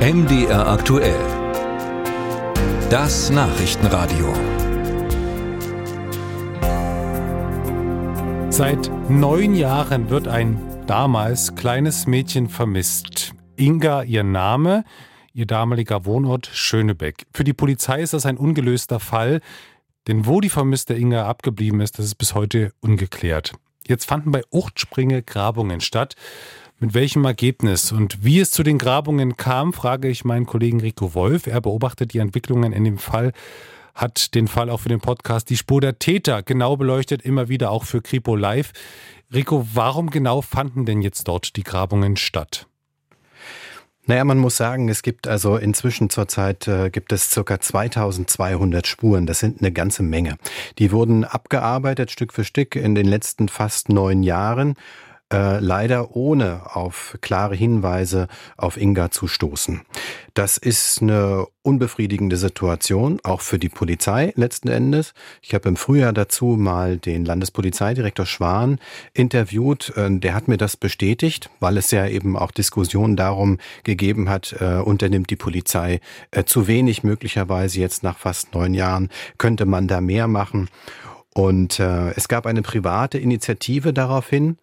MDR aktuell. Das Nachrichtenradio. Seit neun Jahren wird ein damals kleines Mädchen vermisst. Inga ihr Name, ihr damaliger Wohnort Schönebeck. Für die Polizei ist das ein ungelöster Fall, denn wo die vermisste Inga abgeblieben ist, das ist bis heute ungeklärt. Jetzt fanden bei Uchtspringe Grabungen statt. Mit welchem Ergebnis und wie es zu den Grabungen kam, frage ich meinen Kollegen Rico Wolf. Er beobachtet die Entwicklungen in dem Fall, hat den Fall auch für den Podcast Die Spur der Täter genau beleuchtet, immer wieder auch für Kripo Live. Rico, warum genau fanden denn jetzt dort die Grabungen statt? Naja, man muss sagen, es gibt also inzwischen zurzeit äh, gibt es circa 2200 Spuren. Das sind eine ganze Menge. Die wurden abgearbeitet Stück für Stück in den letzten fast neun Jahren äh, leider ohne auf klare Hinweise auf Inga zu stoßen. Das ist eine unbefriedigende Situation, auch für die Polizei letzten Endes. Ich habe im Frühjahr dazu mal den Landespolizeidirektor Schwan interviewt. Äh, der hat mir das bestätigt, weil es ja eben auch Diskussionen darum gegeben hat, äh, unternimmt die Polizei äh, zu wenig möglicherweise jetzt nach fast neun Jahren, könnte man da mehr machen. Und äh, es gab eine private Initiative daraufhin,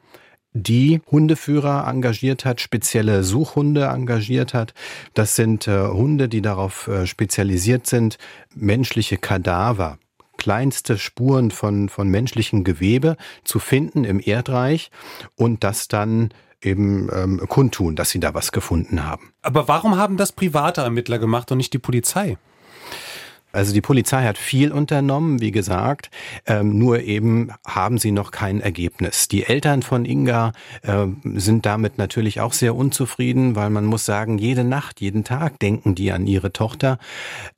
die Hundeführer engagiert hat, spezielle Suchhunde engagiert hat. Das sind äh, Hunde, die darauf äh, spezialisiert sind, menschliche Kadaver kleinste Spuren von, von menschlichem Gewebe zu finden im Erdreich und das dann eben ähm, kundtun, dass sie da was gefunden haben. Aber warum haben das private Ermittler gemacht und nicht die Polizei? Also die Polizei hat viel unternommen, wie gesagt, ähm, nur eben haben sie noch kein Ergebnis. Die Eltern von Inga äh, sind damit natürlich auch sehr unzufrieden, weil man muss sagen, jede Nacht, jeden Tag denken die an ihre Tochter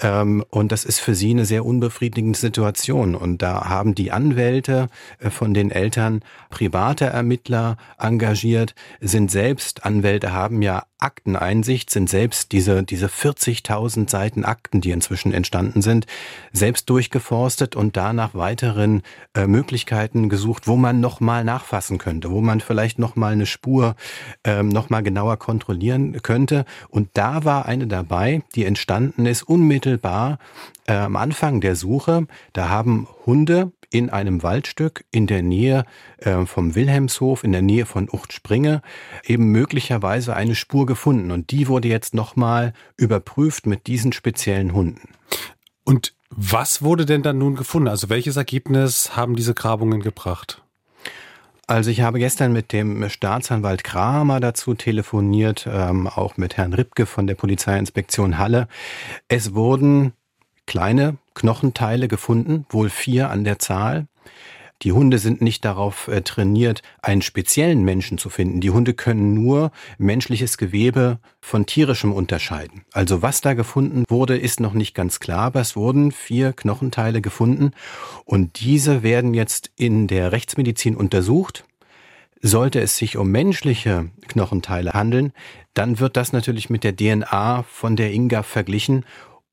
ähm, und das ist für sie eine sehr unbefriedigende Situation. Und da haben die Anwälte äh, von den Eltern private Ermittler engagiert, sind selbst Anwälte, haben ja Akteneinsicht, sind selbst diese diese 40.000 Seiten Akten, die inzwischen entstanden sind, selbst durchgeforstet und danach weiteren äh, Möglichkeiten gesucht, wo man nochmal nachfassen könnte, wo man vielleicht nochmal eine Spur ähm, nochmal genauer kontrollieren könnte. Und da war eine dabei, die entstanden ist unmittelbar äh, am Anfang der Suche. Da haben Hunde in einem Waldstück in der Nähe äh, vom Wilhelmshof, in der Nähe von Uchtspringe, eben möglicherweise eine Spur gefunden. Und die wurde jetzt nochmal überprüft mit diesen speziellen Hunden. Und was wurde denn dann nun gefunden? Also welches Ergebnis haben diese Grabungen gebracht? Also ich habe gestern mit dem Staatsanwalt Kramer dazu telefoniert, ähm, auch mit Herrn Ripke von der Polizeiinspektion Halle. Es wurden kleine Knochenteile gefunden, wohl vier an der Zahl. Die Hunde sind nicht darauf äh, trainiert, einen speziellen Menschen zu finden. Die Hunde können nur menschliches Gewebe von tierischem unterscheiden. Also was da gefunden wurde, ist noch nicht ganz klar, aber es wurden vier Knochenteile gefunden und diese werden jetzt in der Rechtsmedizin untersucht. Sollte es sich um menschliche Knochenteile handeln, dann wird das natürlich mit der DNA von der Inga verglichen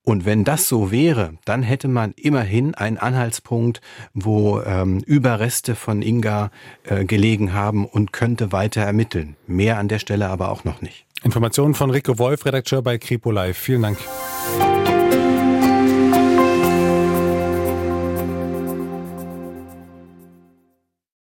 und wenn das so wäre, dann hätte man immerhin einen Anhaltspunkt, wo ähm, Überreste von Inga äh, gelegen haben und könnte weiter ermitteln. Mehr an der Stelle aber auch noch nicht. Informationen von Rico Wolf, Redakteur bei Kripo Live. Vielen Dank.